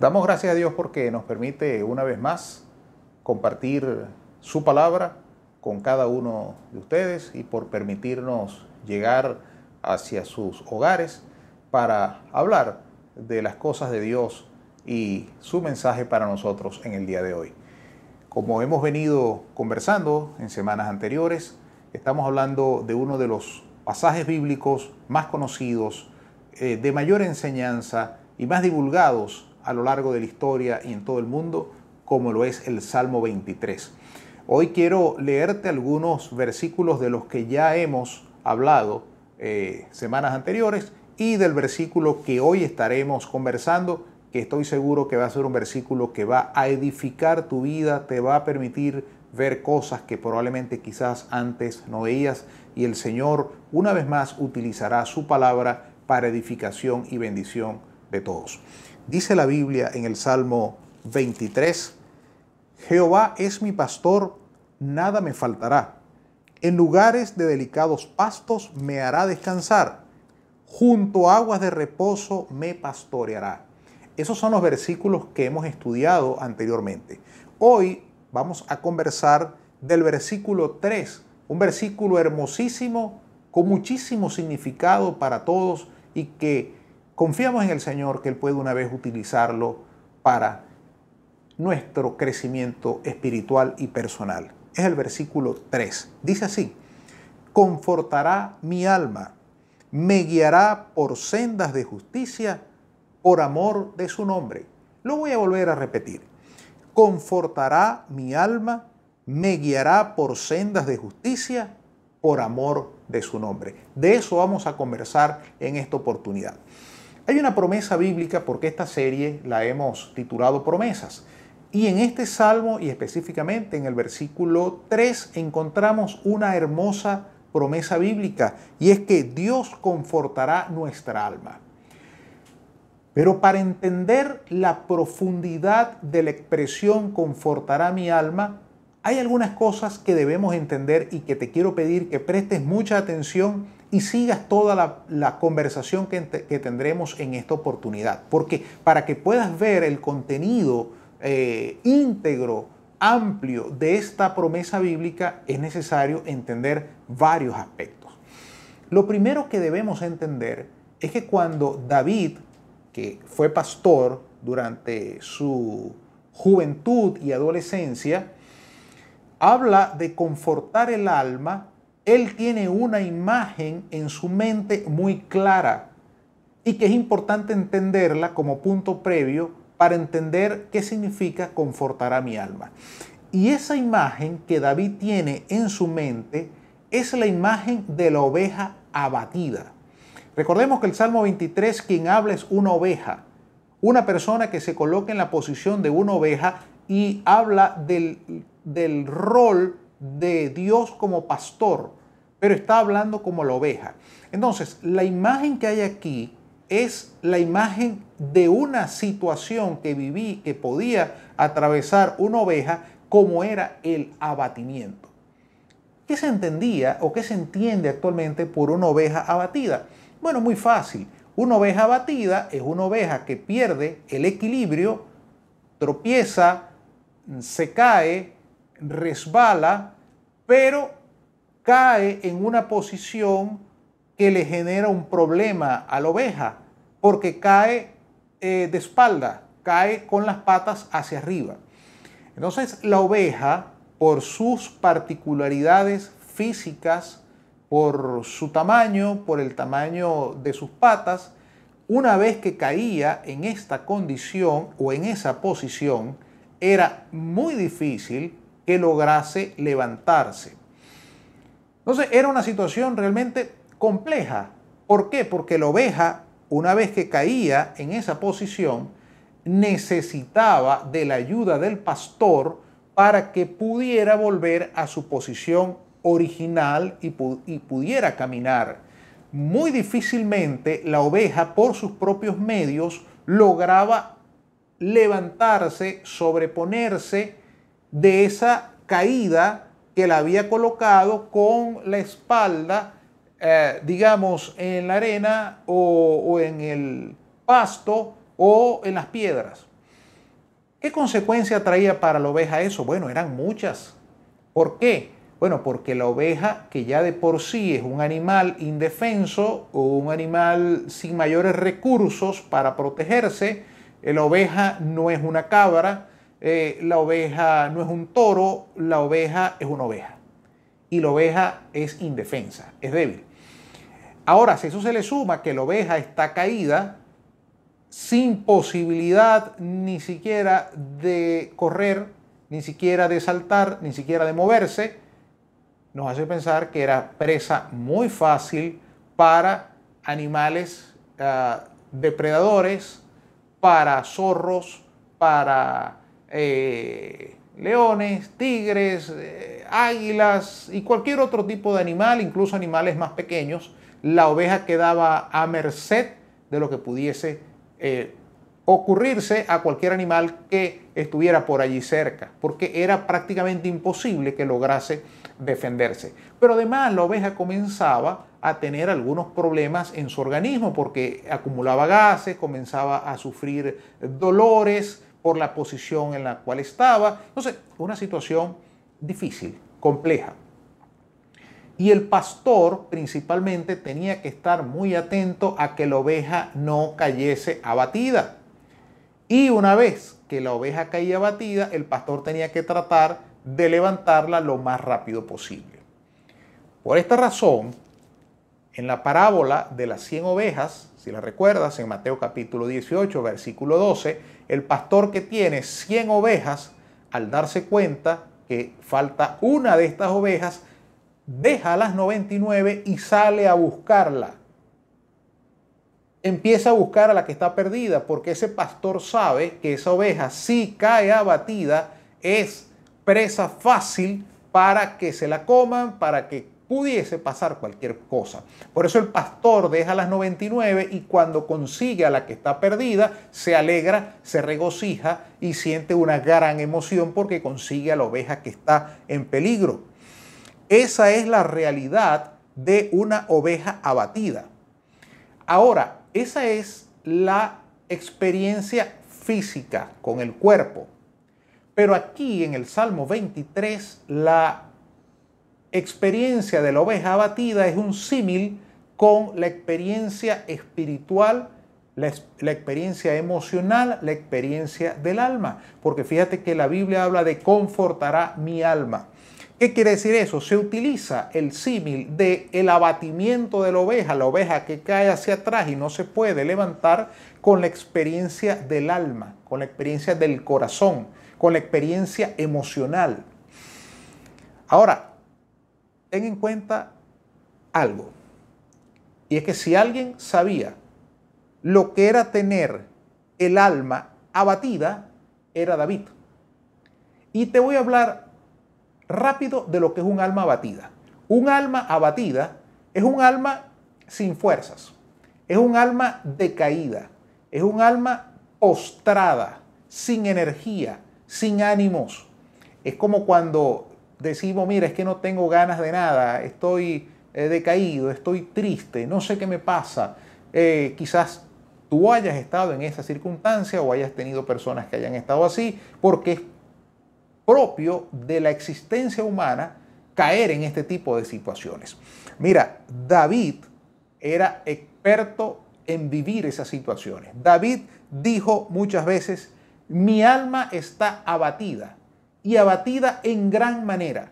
Damos gracias a Dios porque nos permite una vez más compartir su palabra con cada uno de ustedes y por permitirnos llegar hacia sus hogares para hablar de las cosas de Dios y su mensaje para nosotros en el día de hoy. Como hemos venido conversando en semanas anteriores, estamos hablando de uno de los pasajes bíblicos más conocidos, eh, de mayor enseñanza y más divulgados a lo largo de la historia y en todo el mundo, como lo es el Salmo 23. Hoy quiero leerte algunos versículos de los que ya hemos hablado eh, semanas anteriores y del versículo que hoy estaremos conversando, que estoy seguro que va a ser un versículo que va a edificar tu vida, te va a permitir ver cosas que probablemente quizás antes no veías y el Señor una vez más utilizará su palabra para edificación y bendición de todos. Dice la Biblia en el Salmo 23, Jehová es mi pastor, nada me faltará. En lugares de delicados pastos me hará descansar. Junto a aguas de reposo me pastoreará. Esos son los versículos que hemos estudiado anteriormente. Hoy vamos a conversar del versículo 3, un versículo hermosísimo con muchísimo significado para todos y que confiamos en el Señor que Él puede una vez utilizarlo para nuestro crecimiento espiritual y personal. Es el versículo 3. Dice así, confortará mi alma, me guiará por sendas de justicia por amor de su nombre. Lo voy a volver a repetir. Confortará mi alma, me guiará por sendas de justicia por amor de su nombre. De eso vamos a conversar en esta oportunidad. Hay una promesa bíblica porque esta serie la hemos titulado Promesas. Y en este salmo y específicamente en el versículo 3 encontramos una hermosa promesa bíblica y es que Dios confortará nuestra alma. Pero para entender la profundidad de la expresión confortará mi alma, hay algunas cosas que debemos entender y que te quiero pedir que prestes mucha atención y sigas toda la, conversación que, tendremos en esta oportunidad. Porque para que puedas ver el contenido eh, íntegro, amplio de esta promesa bíblica, es necesario entender varios aspectos. Lo primero que debemos entender es que cuando David, que fue pastor durante su juventud y adolescencia, habla de confortar el alma, él tiene una imagen en su mente muy clara y que es importante entenderla como punto previo para entender qué significa confortar a mi alma. Y esa imagen que David tiene en su mente es la imagen de la oveja abatida. Recordemos que el Salmo 23 quien habla es una oveja, una persona que se coloca en la posición de una oveja y habla del, del rol de Dios como pastor, pero está hablando como la oveja. Entonces, la imagen que hay aquí es la imagen de una situación que viví, que podía atravesar una oveja, como era el abatimiento. ¿Qué se entendía o qué se entiende actualmente por una oveja abatida? Bueno, muy fácil. Una oveja abatida es una oveja que pierde el equilibrio, tropieza, se cae, resbala, pero cae en una posición que le genera un problema a la oveja, porque cae eh, de espalda, cae con las patas hacia arriba. Entonces la oveja, por sus particularidades físicas, por su tamaño, por el tamaño de sus patas, una vez que caía en esta condición o en esa posición, era muy difícil que lograse levantarse. Entonces era una situación realmente compleja. ¿Por qué? Porque la oveja, una vez que caía en esa posición, necesitaba de la ayuda del pastor para que pudiera volver a su posición original y, pudiera caminar. Muy difícilmente la oveja por sus propios medios lograba levantarse, sobreponerse de esa caída que la había colocado con la espalda eh, digamos, en la arena o, en el pasto o en las piedras. ¿Qué consecuencia traía para la oveja eso? Bueno, eran muchas. ¿Por qué? Bueno, porque la oveja, que ya de por sí es un animal indefenso o un animal sin mayores recursos para protegerse, eh, la oveja no es una cabra, eh, la oveja no es un toro, la oveja es una oveja. Y la oveja es indefensa, es débil. Ahora, si eso se le suma que la oveja está caída, sin posibilidad ni siquiera de correr, ni siquiera de saltar, ni siquiera de moverse, nos hace pensar que era presa muy fácil para animales ah, depredadores, para zorros, para eh, leones, tigres, eh, águilas y cualquier otro tipo de animal, incluso animales más pequeños. La oveja quedaba a merced de lo que pudiese eh, ocurrirse a cualquier animal que estuviera por allí cerca, porque era prácticamente imposible que lograse defenderse. Pero además la oveja comenzaba a tener algunos problemas en su organismo porque acumulaba gases, comenzaba a sufrir dolores por la posición en la cual estaba. Entonces, una situación difícil, compleja. Y el pastor principalmente tenía que estar muy atento a que la oveja no cayese abatida. Y una vez que la oveja caía abatida, el pastor tenía que tratar de levantarla lo más rápido posible. Por esta razón, en la parábola de las 100 ovejas, si la recuerdas, en Mateo capítulo 18, versículo 12, el pastor que tiene 100 ovejas, al darse cuenta que falta una de estas ovejas, deja las 99 y sale a buscarla. Empieza a buscar a la que está perdida, porque ese pastor sabe que esa oveja, si cae abatida, es presa fácil para que se la coman, para que pudiese pasar cualquier cosa. Por eso el pastor deja las 99 y cuando consigue a la que está perdida, se alegra, se regocija y siente una gran emoción porque consigue a la oveja que está en peligro. Esa es la realidad de una oveja abatida. Ahora, esa es la experiencia física con el cuerpo. Pero aquí en el Salmo 23 la experiencia de la oveja abatida es un símil con la experiencia espiritual, la, la, experiencia emocional, la experiencia del alma. Porque fíjate que la Biblia habla de confortará mi alma. ¿Qué quiere decir eso? Se utiliza el símil de el abatimiento de la oveja, la oveja que cae hacia atrás y no se puede levantar con la experiencia del alma, con la experiencia del corazón con la experiencia emocional. Ahora, ten en cuenta algo. Y es que si alguien sabía lo que era tener el alma abatida, era David. Y te voy a hablar rápido de lo que es un alma abatida. Un alma abatida es un alma sin fuerzas, es un alma decaída, es un alma postrada, sin energía, sin ánimos. Es como cuando decimos, mira, es que no tengo ganas de nada, estoy eh, decaído, estoy triste, no sé qué me pasa. Eh, quizás tú hayas estado en esa circunstancia o hayas tenido personas que hayan estado así, porque es propio de la existencia humana caer en este tipo de situaciones. Mira, David era experto en vivir esas situaciones. David dijo muchas veces, mi alma está abatida y abatida en gran manera.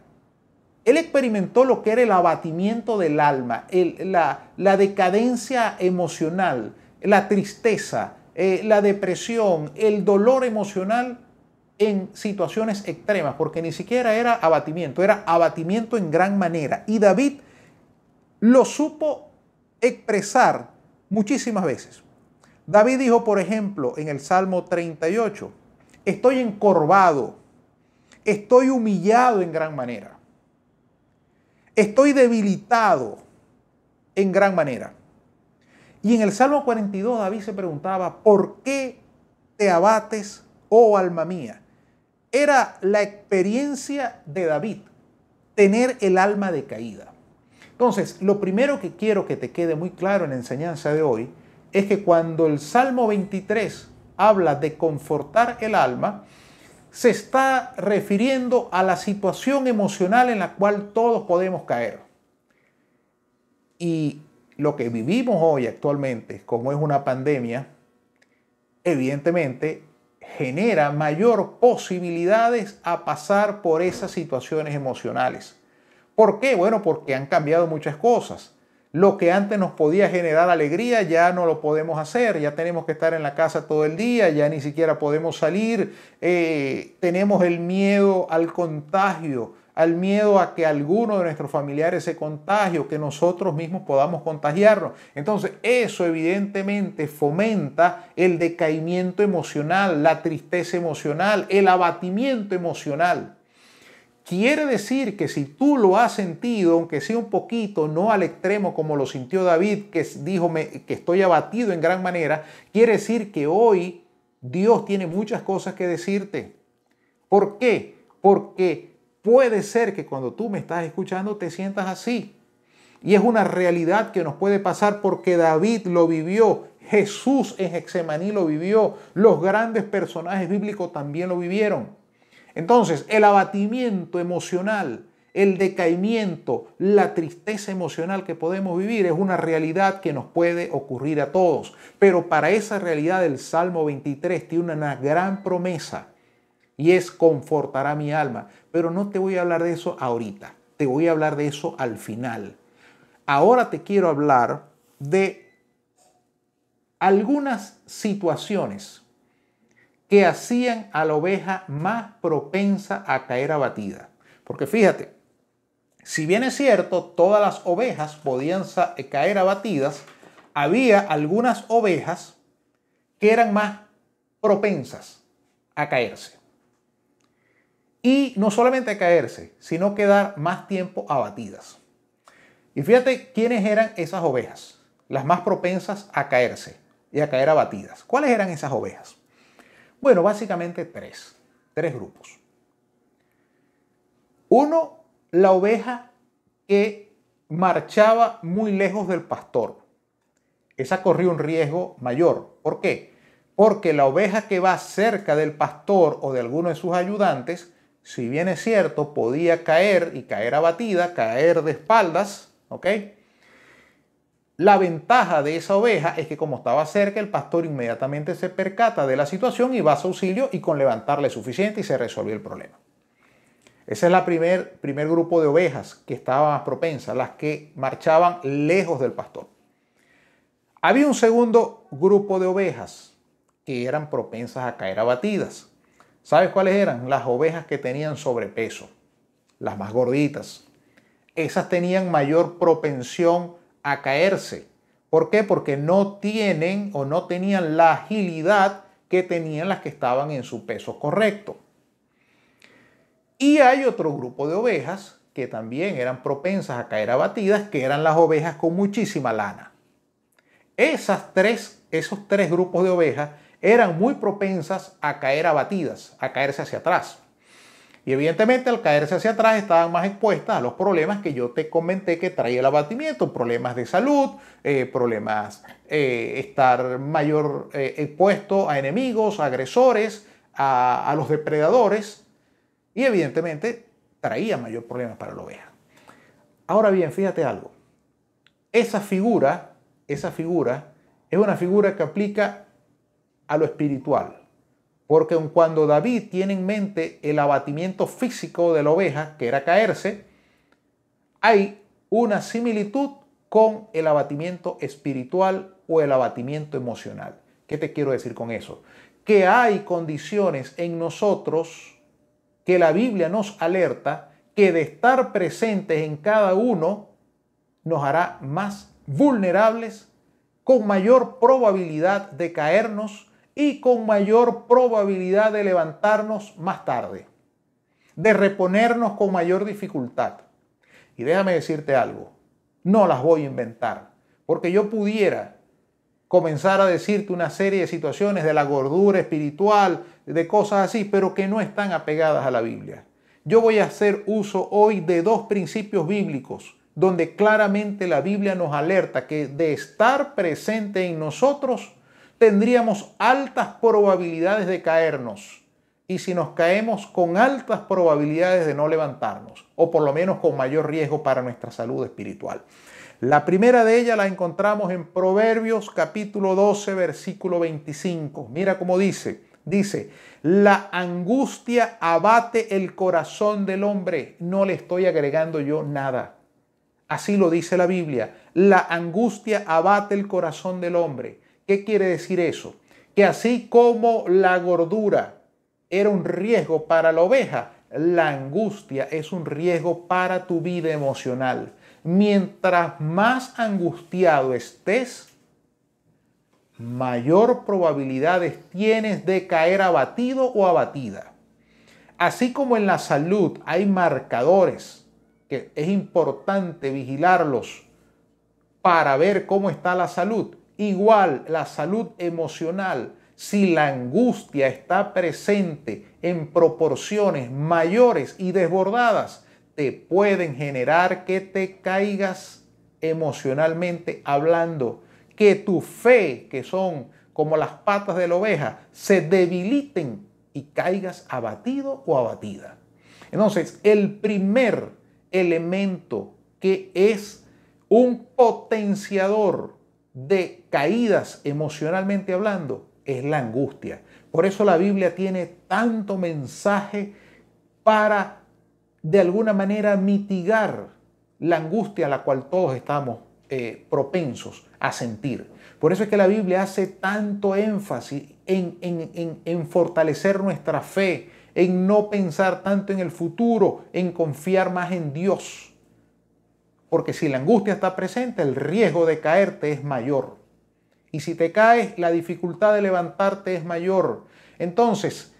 Él experimentó lo que era el abatimiento del alma, la, decadencia emocional, la tristeza, eh, la depresión, el dolor emocional en situaciones extremas, porque ni siquiera era abatimiento, era abatimiento en gran manera. Y David lo supo expresar muchísimas veces. David dijo, por ejemplo, en el Salmo 38, estoy encorvado, estoy humillado en gran manera, estoy debilitado en gran manera. Y en el Salmo 42 David se preguntaba, ¿por qué te abates, oh alma mía? Era la experiencia de David, tener el alma decaída. Entonces, lo primero que quiero que te quede muy claro en la enseñanza de hoy es que cuando el Salmo 23 habla de confortar el alma, se está refiriendo a la situación emocional en la cual todos podemos caer. Y lo que vivimos hoy actualmente, como es una pandemia, evidentemente genera mayor posibilidades a pasar por esas situaciones emocionales. ¿Por qué? Bueno, porque han cambiado muchas cosas. Lo que antes nos podía generar alegría ya no lo podemos hacer, ya tenemos que estar en la casa todo el día, ya ni siquiera podemos salir, eh, tenemos el miedo al contagio, al miedo a que alguno de nuestros familiares se contagie o que nosotros mismos podamos contagiarnos. Entonces, eso evidentemente fomenta el decaimiento emocional, la tristeza emocional, el abatimiento emocional. Quiere decir que si tú lo has sentido, aunque sea un poquito, no al extremo como lo sintió David, que dijo que estoy abatido en gran manera, quiere decir que hoy Dios tiene muchas cosas que decirte. ¿Por qué? Porque Puede ser que cuando tú me estás escuchando te sientas así. Y es una realidad que nos puede pasar porque David lo vivió, Jesús en Hexemaní lo vivió, los grandes personajes bíblicos también lo vivieron. Entonces, el abatimiento emocional, el decaimiento, la tristeza emocional que podemos vivir es una realidad que nos puede ocurrir a todos. Pero para esa realidad el Salmo 23 tiene una gran promesa y es confortará mi alma. Pero no te voy a hablar de eso ahorita, te voy a hablar de eso al final. Ahora te quiero hablar de algunas situaciones que hacían a la oveja más propensa a caer abatida. Porque fíjate, si bien es cierto, todas las ovejas podían caer abatidas, había algunas ovejas que eran más propensas a caerse. Y no solamente a caerse, sino quedar más tiempo abatidas. Y fíjate quiénes eran esas ovejas, las más propensas a caerse y a caer abatidas. ¿Cuáles eran esas ovejas? Bueno, básicamente tres, tres grupos. Uno, la oveja que marchaba muy lejos del pastor. Esa corrió un riesgo mayor. ¿Por qué? Porque la oveja que va cerca del pastor o de alguno de sus ayudantes si bien es cierto, podía caer y caer abatida, caer de espaldas, ¿ok? La ventaja de esa oveja es que como estaba cerca, el pastor inmediatamente se percata de la situación y va a su auxilio y con levantarle suficiente y se resolvió el problema. Ese es el primer, primer grupo de ovejas que estaban más propensas, las que marchaban lejos del pastor. Había un segundo grupo de ovejas que eran propensas a caer abatidas. ¿Sabes cuáles eran? Las ovejas que tenían sobrepeso, las más gorditas. Esas tenían mayor propensión a caerse. ¿Por qué? Porque no tienen o no tenían la agilidad que tenían las que estaban en su peso correcto. Y hay otro grupo de ovejas que también eran propensas a caer abatidas, que eran las ovejas con muchísima lana. Esas tres, esos tres grupos de ovejas eran muy propensas a caer abatidas, a caerse hacia atrás. Y evidentemente al caerse hacia atrás estaban más expuestas a los problemas que yo te comenté que traía el abatimiento, problemas de salud, eh, problemas, eh, estar mayor eh, expuesto a enemigos, agresores, a, a los depredadores y evidentemente traía mayor problema para la oveja. Ahora bien, fíjate algo, esa figura, esa figura es una figura que aplica a lo espiritual. Porque cuando David tiene en mente el abatimiento físico de la oveja, que era caerse, hay una similitud con el abatimiento espiritual o el abatimiento emocional. ¿Qué te quiero decir con eso? Que hay condiciones en nosotros que la Biblia nos alerta que de estar presentes en cada uno nos hará más vulnerables, con mayor probabilidad de caernos y con mayor probabilidad de levantarnos más tarde, de reponernos con mayor dificultad. Y déjame decirte algo, no las voy a inventar, porque yo pudiera comenzar a decirte una serie de situaciones de la gordura espiritual, de cosas así, pero que no están apegadas a la Biblia. Yo voy a hacer uso hoy de dos principios bíblicos, donde claramente la Biblia nos alerta que de estar presente en nosotros tendríamos altas probabilidades de caernos. Y si nos caemos con altas probabilidades de no levantarnos, o por lo menos con mayor riesgo para nuestra salud espiritual. La primera de ellas la encontramos en Proverbios capítulo 12, versículo 25. Mira cómo dice, dice, la angustia abate el corazón del hombre. No le estoy agregando yo nada. Así lo dice la Biblia. La angustia abate el corazón del hombre. ¿Qué quiere decir eso? Que así como la gordura era un riesgo para la oveja, la angustia es un riesgo para tu vida emocional. Mientras más angustiado estés, mayor probabilidades tienes de caer abatido o abatida. Así como en la salud hay marcadores que es importante vigilarlos para ver cómo está la salud, igual la salud emocional, si la angustia está presente en proporciones mayores y desbordadas, te pueden generar que te caigas emocionalmente hablando que tu fe, que son como las patas de la oveja, se debiliten y caigas abatido o abatida. Entonces, el primer elemento que es un potenciador de caídas emocionalmente hablando es la angustia. Por eso la Biblia tiene tanto mensaje para de alguna manera mitigar la angustia a la cual todos estamos eh, propensos a sentir. Por eso es que la Biblia hace tanto énfasis en, en fortalecer nuestra fe, en no pensar tanto en el futuro, en confiar más en Dios. Porque si la angustia está presente, el riesgo de caerte es mayor. Y si te caes, la dificultad de levantarte es mayor. Entonces,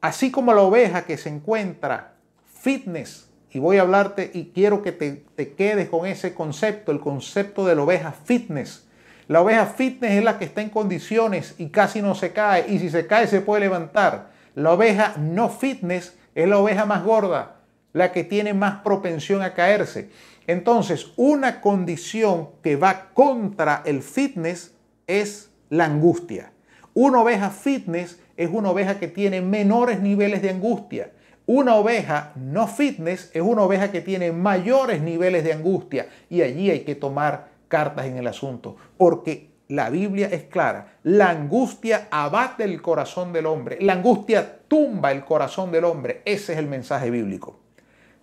así como la oveja que se encuentra fitness y voy a hablarte y quiero que te, quedes con ese concepto, el concepto de la oveja fitness. La oveja fitness es la que está en condiciones y casi no se cae y si se cae se puede levantar. La oveja no fitness es la oveja más gorda, la que tiene más propensión a caerse. Entonces, una condición que va contra el fitness es la angustia. Una oveja fitness es una oveja que tiene menores niveles de angustia. Una oveja no fitness es una oveja que tiene mayores niveles de angustia y allí hay que tomar cartas en el asunto, porque la Biblia es clara. La angustia abate el corazón del hombre, la angustia tumba el corazón del hombre. Ese es el mensaje bíblico.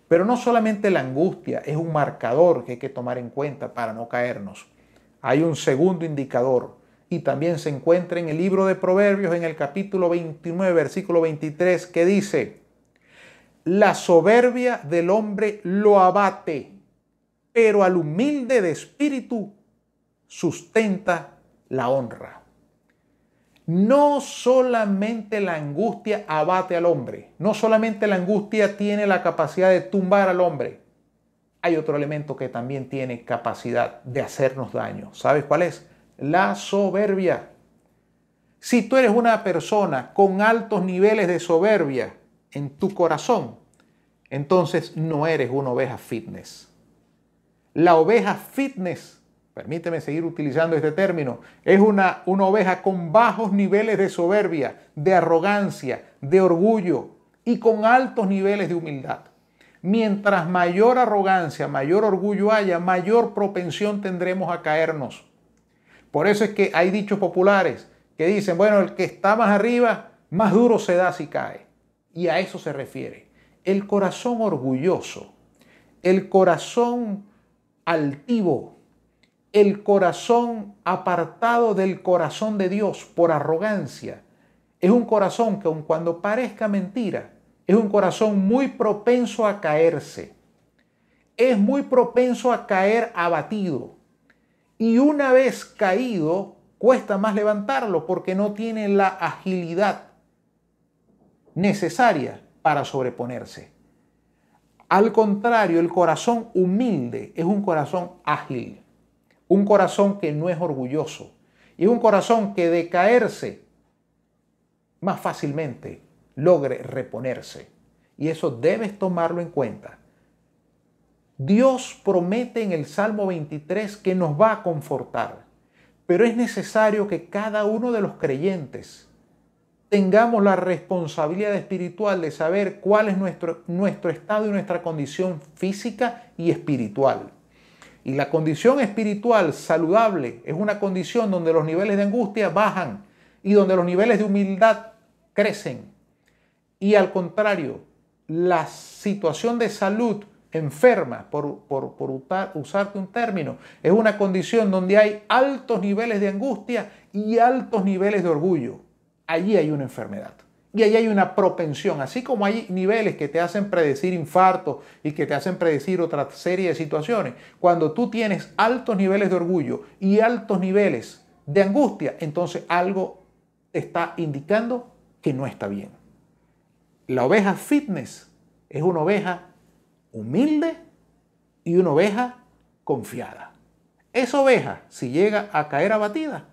Pero no solamente la angustia es un marcador que hay que tomar en cuenta para no caernos. Hay un segundo indicador y también se encuentra en el libro de Proverbios en el capítulo 29, versículo 23, que dice, la soberbia del hombre lo abate, pero al humilde de espíritu sustenta la honra. No solamente la angustia abate al hombre, no solamente la angustia tiene la capacidad de tumbar al hombre, hay otro elemento que también tiene capacidad de hacernos daño. ¿Sabes cuál es? La soberbia. Si tú eres una persona con altos niveles de soberbia, en tu corazón, entonces no eres una oveja fitness. La oveja fitness, permíteme seguir utilizando este término, es una, una oveja con bajos niveles de soberbia, de arrogancia, de orgullo y con altos niveles de humildad. Mientras mayor arrogancia, mayor orgullo haya, mayor propensión tendremos a caernos. Por eso es que hay dichos populares que dicen, bueno, el que está más arriba, más duro se da si cae. Y a eso se refiere. El corazón orgulloso, el corazón altivo, el corazón apartado del corazón de Dios por arrogancia, es un corazón que aun cuando parezca mentira, es un corazón muy propenso a caerse. Es muy propenso a caer abatido. Y una vez caído, cuesta más levantarlo porque no tiene la agilidad necesaria para sobreponerse. Al contrario, el corazón humilde es un corazón ágil, un corazón que no es orgulloso y un corazón que de caerse más fácilmente logre reponerse. Y eso debes tomarlo en cuenta. Dios promete en el Salmo 23 que nos va a confortar. pero es necesario que cada uno de los creyentes tengamos la responsabilidad espiritual de saber cuál es nuestro, nuestro estado y nuestra condición física y espiritual. Y la condición espiritual saludable es una condición donde los niveles de angustia bajan y donde los niveles de humildad crecen. Y al contrario, la situación de salud enferma, por, por, usarte un término, es una condición donde hay altos niveles de angustia y altos niveles de orgullo. Allí hay una enfermedad. Y ahí hay una propensión, así como hay niveles que te hacen predecir infarto y que te hacen predecir otra serie de situaciones. Cuando tú tienes altos niveles de orgullo y altos niveles de angustia, entonces algo está indicando que no está bien. La oveja fitness es una oveja humilde y una oveja confiada. Esa oveja, si llega a caer abatida,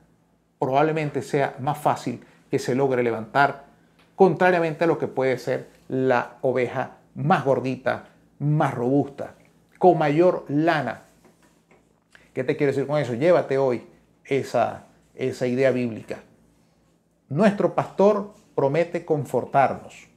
probablemente sea más fácil que se logre levantar, contrariamente a lo que puede ser la oveja más gordita, más robusta, con mayor lana. ¿Qué te quiero decir con eso? Llévate hoy esa, esa idea bíblica. Nuestro pastor promete confortarnos,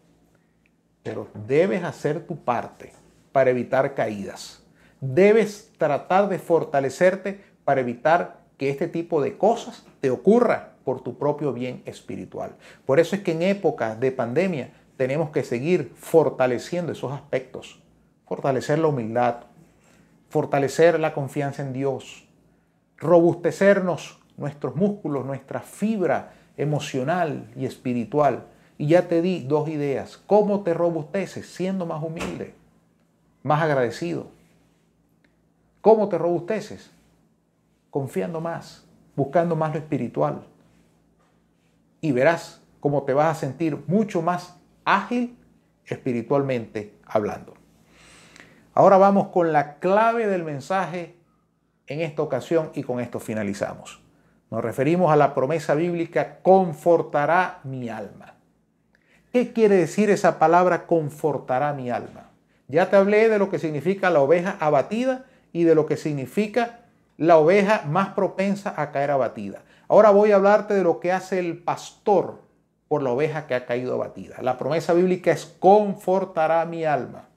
pero debes hacer tu parte para evitar caídas. Debes tratar de fortalecerte para evitar que este tipo de cosas te ocurra por tu propio bien espiritual. Por eso es que en épocas de pandemia tenemos que seguir fortaleciendo esos aspectos. Fortalecer la humildad, fortalecer la confianza en Dios, robustecernos nuestros músculos, nuestra fibra emocional y espiritual. Y ya te di dos ideas. ¿Cómo te robusteces? Siendo más humilde más agradecido. ¿Cómo te robusteces? Confiando más, buscando más lo espiritual. Y verás cómo te vas a sentir mucho más ágil espiritualmente hablando. Ahora vamos con la clave del mensaje en esta ocasión y con esto finalizamos. Nos referimos a la promesa bíblica, confortará mi alma. ¿Qué quiere decir esa palabra confortará mi alma? Ya te hablé de lo que significa la oveja abatida y de lo que significa la oveja más propensa a caer abatida. Ahora voy a hablarte de lo que hace el pastor por la oveja que ha caído abatida. La promesa bíblica es confortará mi alma.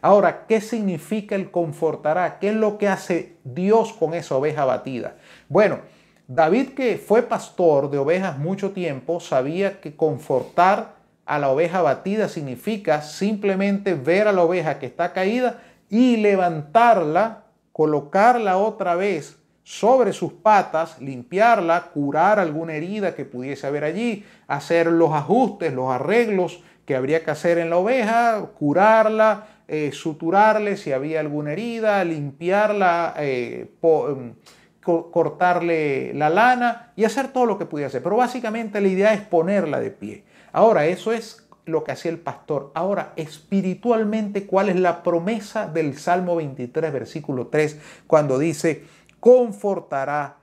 Ahora, ¿qué significa el confortará? ¿Qué es lo que hace Dios con esa oveja abatida? Bueno, David que fue pastor de ovejas mucho tiempo, sabía que confortar a la oveja batida significa simplemente ver a la oveja que está caída y levantarla, colocarla otra vez sobre sus patas, limpiarla, curar alguna herida que pudiese haber allí, hacer los ajustes, los arreglos que habría que hacer en la oveja, curarla, eh, suturarle si había alguna herida, limpiarla, eh, em, cortarle la lana y hacer todo lo que pudiera hacer. Pero básicamente la idea es ponerla de pie. Ahora, eso es lo que hacía el pastor. Ahora, espiritualmente, ¿cuál es la promesa del Salmo 23, versículo 3, cuando dice, confortará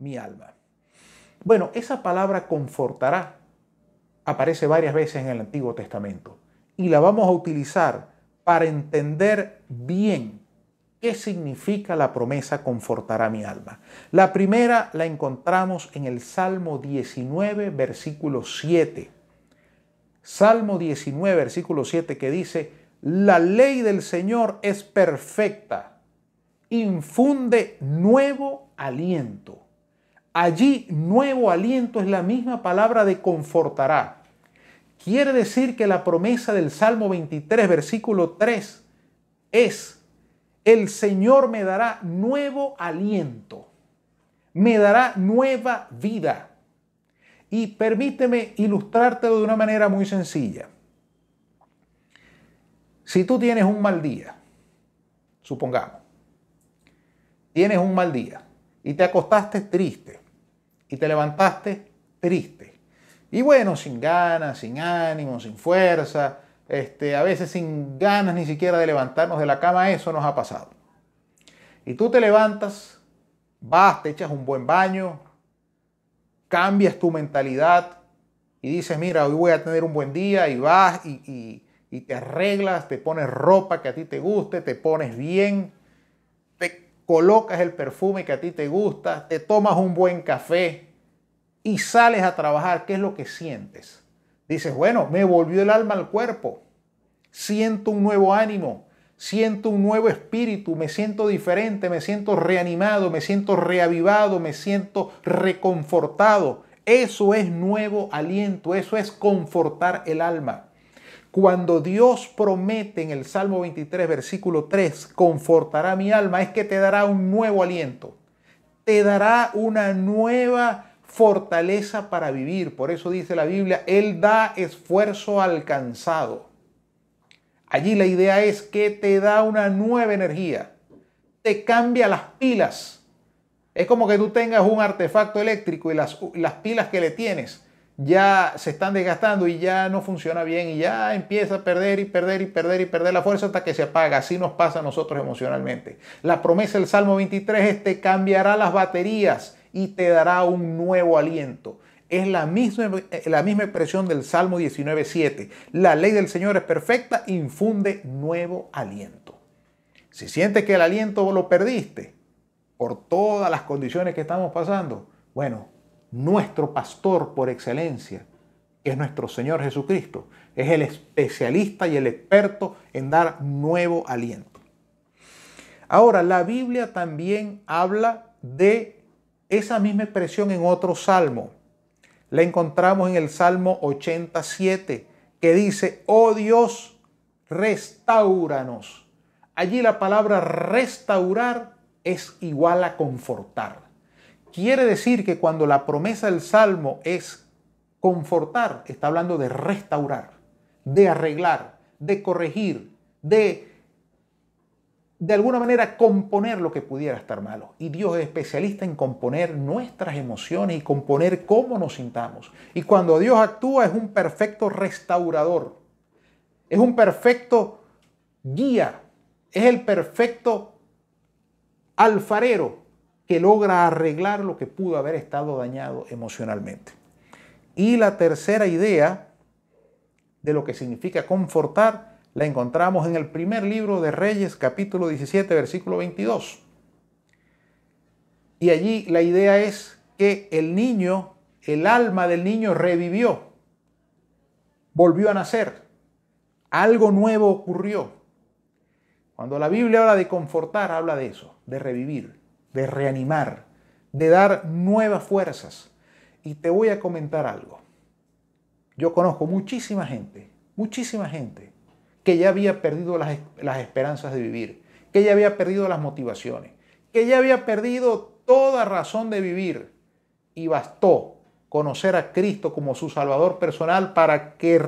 mi alma? Bueno, esa palabra confortará aparece varias veces en el Antiguo Testamento y la vamos a utilizar para entender bien qué significa la promesa confortará mi alma. La primera la encontramos en el Salmo 19, versículo 7 Salmo 19, versículo 7, que dice, la ley del Señor es perfecta, infunde nuevo aliento. Allí nuevo aliento es la misma palabra de confortará. Quiere decir que la promesa del Salmo 23, versículo 3 es, el Señor me dará nuevo aliento, me dará nueva vida. Y permíteme ilustrártelo de una manera muy sencilla. Si tú tienes un mal día, supongamos, tienes un mal día y te acostaste triste y te levantaste triste. Y bueno, sin ganas, sin ánimo, sin fuerza, este, a veces sin ganas ni siquiera de levantarnos de la cama, eso nos ha pasado. Y tú te levantas, vas, te echas un buen baño, cambias tu mentalidad y dices, mira, hoy voy a tener un buen día y vas y, te arreglas, te pones ropa que a ti te guste, te pones bien, colocas el perfume que a ti te gusta, te tomas un buen café y sales a trabajar, ¿qué es lo que sientes? Dices, bueno, me volvió el alma al cuerpo, siento un nuevo ánimo, siento un nuevo espíritu, me siento diferente, me siento reanimado, me siento reavivado, me siento reconfortado. Eso es nuevo aliento, eso es confortar el alma. Cuando Dios promete en el Salmo 23, versículo 3, confortará mi alma, es que te dará un nuevo aliento, te dará una nueva fortaleza para vivir. Por eso dice la Biblia, Él da esfuerzo alcanzado. Allí la idea es que te da una nueva energía, te cambia las pilas. Es como que tú tengas un artefacto eléctrico y las, las pilas que le tienes ya se están desgastando y ya no funciona bien y ya empieza a perder y perder y perder y perder la fuerza hasta que se apaga. Así nos pasa a nosotros emocionalmente. La promesa del Salmo 23 es te cambiará las baterías y te dará un nuevo aliento. Es la misma, la misma expresión del Salmo 19.7. La ley del Señor es perfecta, infunde nuevo aliento. Si sientes que el aliento lo perdiste por todas las condiciones que estamos pasando, bueno, nuestro pastor por excelencia, que es nuestro Señor Jesucristo, es el especialista y el experto en dar nuevo aliento. Ahora, la Biblia también habla de esa misma expresión en otro salmo. La encontramos en el Salmo 87, que dice, oh Dios, restauranos. Allí la palabra restaurar es igual a confortar. Quiere decir que cuando la promesa del Salmo es confortar, está hablando de restaurar, de arreglar, de corregir, de de alguna manera componer lo que pudiera estar malo. Y Dios es especialista en componer nuestras emociones y componer cómo nos sintamos. Y cuando Dios actúa es un perfecto restaurador, es un perfecto guía, es el perfecto alfarero que logra arreglar lo que pudo haber estado dañado emocionalmente. Y la tercera idea de lo que significa confortar la encontramos en el primer libro de Reyes, capítulo 17, versículo 22. Y allí la idea es que el niño, el alma del niño revivió, volvió a nacer, algo nuevo ocurrió. Cuando la Biblia habla de confortar, habla de eso, de revivir, de reanimar, de dar nuevas fuerzas. Y te voy a comentar algo. Yo conozco muchísima gente, muchísima gente que ya había perdido las, esperanzas de vivir, que ya había perdido las motivaciones, que ya había perdido toda razón de vivir. Y bastó conocer a Cristo como su Salvador personal para que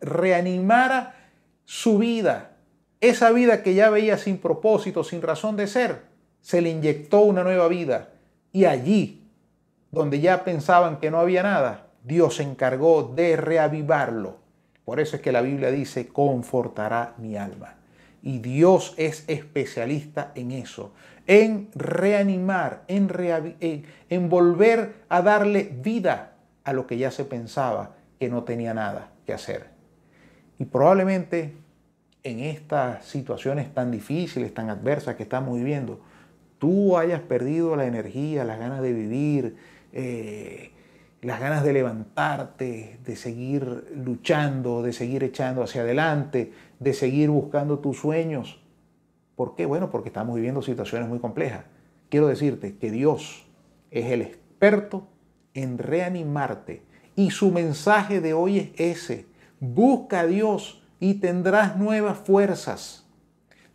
reanimara su vida. Esa vida que ya veía sin propósito, sin razón de ser, se le inyectó una nueva vida. Y allí, donde ya pensaban que no había nada, Dios se encargó de reavivarlo por eso es que la Biblia dice, confortará mi alma. Y Dios es especialista en eso, en reanimar, en, en, volver a darle vida a lo que ya se pensaba que no tenía nada que hacer. Y probablemente en estas situaciones tan difíciles, tan adversas que estamos viviendo, tú hayas perdido la energía, las ganas de vivir, eh, las ganas de levantarte, de seguir luchando, de seguir echando hacia adelante, de seguir buscando tus sueños. ¿Por qué? Bueno, porque estamos viviendo situaciones muy complejas. Quiero decirte que Dios es el experto en reanimarte y su mensaje de hoy es ese. Busca a Dios y tendrás nuevas fuerzas,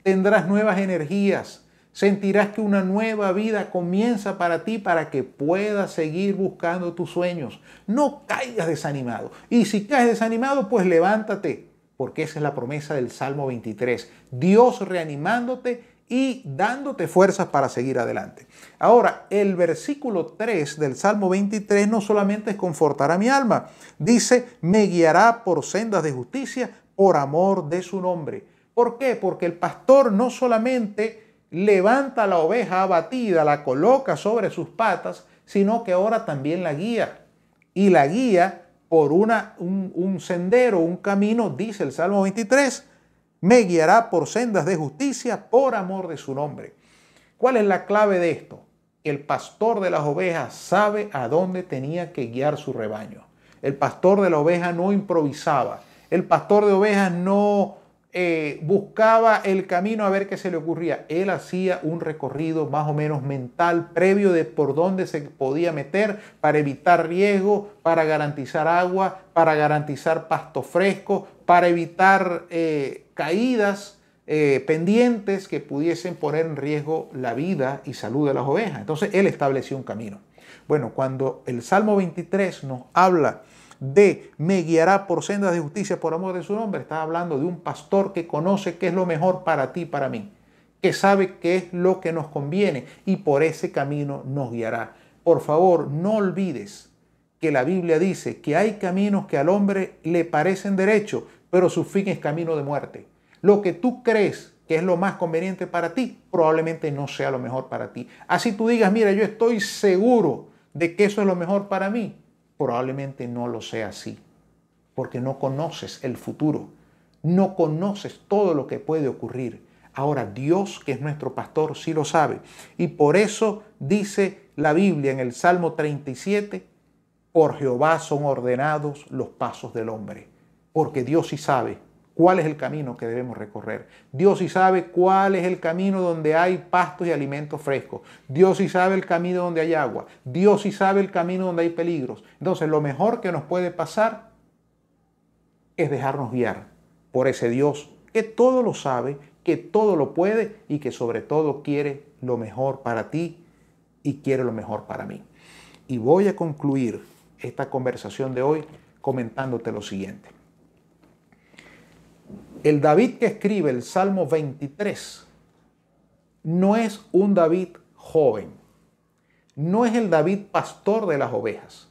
tendrás nuevas energías, Sentirás que una nueva vida comienza para ti para que puedas seguir buscando tus sueños. No caigas desanimado. Y si caes desanimado, pues levántate, porque esa es la promesa del Salmo 23. Dios reanimándote y dándote fuerzas para seguir adelante. Ahora, el versículo 3 del Salmo 23 no solamente es confortar a mi alma, dice, me guiará por sendas de justicia por amor de su nombre. ¿Por qué? Porque el pastor no solamente levanta la oveja abatida, la coloca sobre sus patas, sino que ahora también la guía. Y la guía por una, un, un sendero, un camino, dice el Salmo 23, me guiará por sendas de justicia por amor de su nombre. ¿Cuál es la clave de esto? El pastor de las ovejas sabe a dónde tenía que guiar su rebaño. El pastor de la oveja no improvisaba. El pastor de ovejas no eh, buscaba el camino a ver qué se le ocurría. Él hacía un recorrido más o menos mental previo de por dónde se podía meter para evitar riesgo, para garantizar agua, para garantizar pasto fresco, para evitar eh, caídas eh, pendientes que pudiesen poner en riesgo la vida y salud de las ovejas. Entonces él estableció un camino. Bueno, cuando el Salmo 23 nos habla de me guiará por sendas de justicia por amor de su nombre. Está hablando de un pastor que conoce qué es lo mejor para ti para mí, que sabe qué es lo que nos conviene y por ese camino nos guiará. Por favor, no olvides que la Biblia dice que hay caminos que al hombre le parecen derecho, pero su fin es camino de muerte. Lo que tú crees que es lo más conveniente para ti, probablemente no sea lo mejor para ti. Así tú digas, mira, yo estoy seguro de que eso es lo mejor para mí probablemente no lo sea así, porque no conoces el futuro, no conoces todo lo que puede ocurrir. Ahora Dios, que es nuestro pastor, sí lo sabe. Y por eso dice la Biblia en el Salmo 37, por Jehová son ordenados los pasos del hombre, porque Dios sí sabe cuál es el camino que debemos recorrer. Dios sí sabe cuál es el camino donde hay pastos y alimentos frescos. Dios sí sabe el camino donde hay agua. Dios sí sabe el camino donde hay peligros. Entonces lo mejor que nos puede pasar es dejarnos guiar por ese Dios que todo lo sabe, que todo lo puede y que sobre todo quiere lo mejor para ti y quiere lo mejor para mí. Y voy a concluir esta conversación de hoy comentándote lo siguiente. El David que escribe el Salmo 23 no es un David joven, no es el David pastor de las ovejas,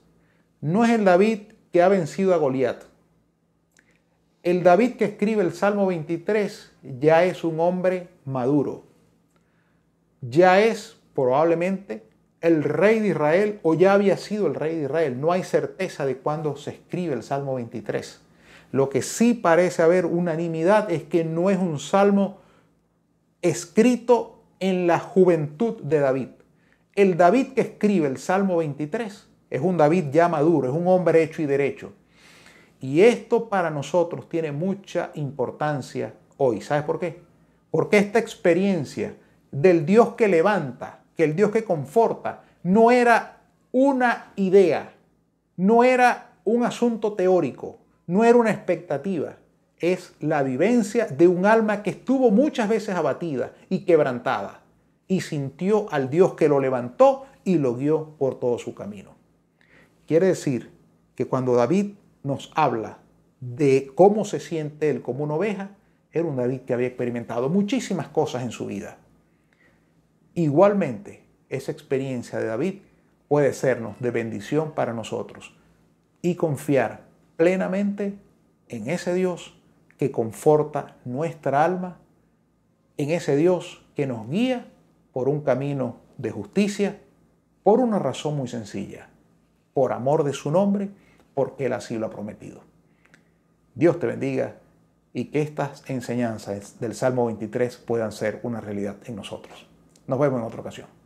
no es el David que ha vencido a Goliat. El David que escribe el Salmo 23 ya es un hombre maduro, ya es probablemente el rey de Israel o ya había sido el rey de Israel. No hay certeza de cuándo se escribe el Salmo 23. Lo que sí parece haber unanimidad es que no es un salmo escrito en la juventud de David. El David que escribe el Salmo 23 es un David ya maduro, es un hombre hecho y derecho. Y esto para nosotros tiene mucha importancia hoy. ¿Sabes por qué? Porque esta experiencia del Dios que levanta, que el Dios que conforta, no era una idea, no era un asunto teórico, no era una expectativa, es la vivencia de un alma que estuvo muchas veces abatida y quebrantada y sintió al Dios que lo levantó y lo guió por todo su camino. Quiere decir que cuando David nos habla de cómo se siente él como una oveja, era un David que había experimentado muchísimas cosas en su vida. Igualmente, esa experiencia de David puede sernos de bendición para nosotros y confiar plenamente en ese Dios que conforta nuestra alma, en ese Dios que nos guía por un camino de justicia, por una razón muy sencilla, por amor de su nombre, porque Él así lo ha prometido. Dios te bendiga y que estas enseñanzas del Salmo 23 puedan ser una realidad en nosotros. Nos vemos en otra ocasión.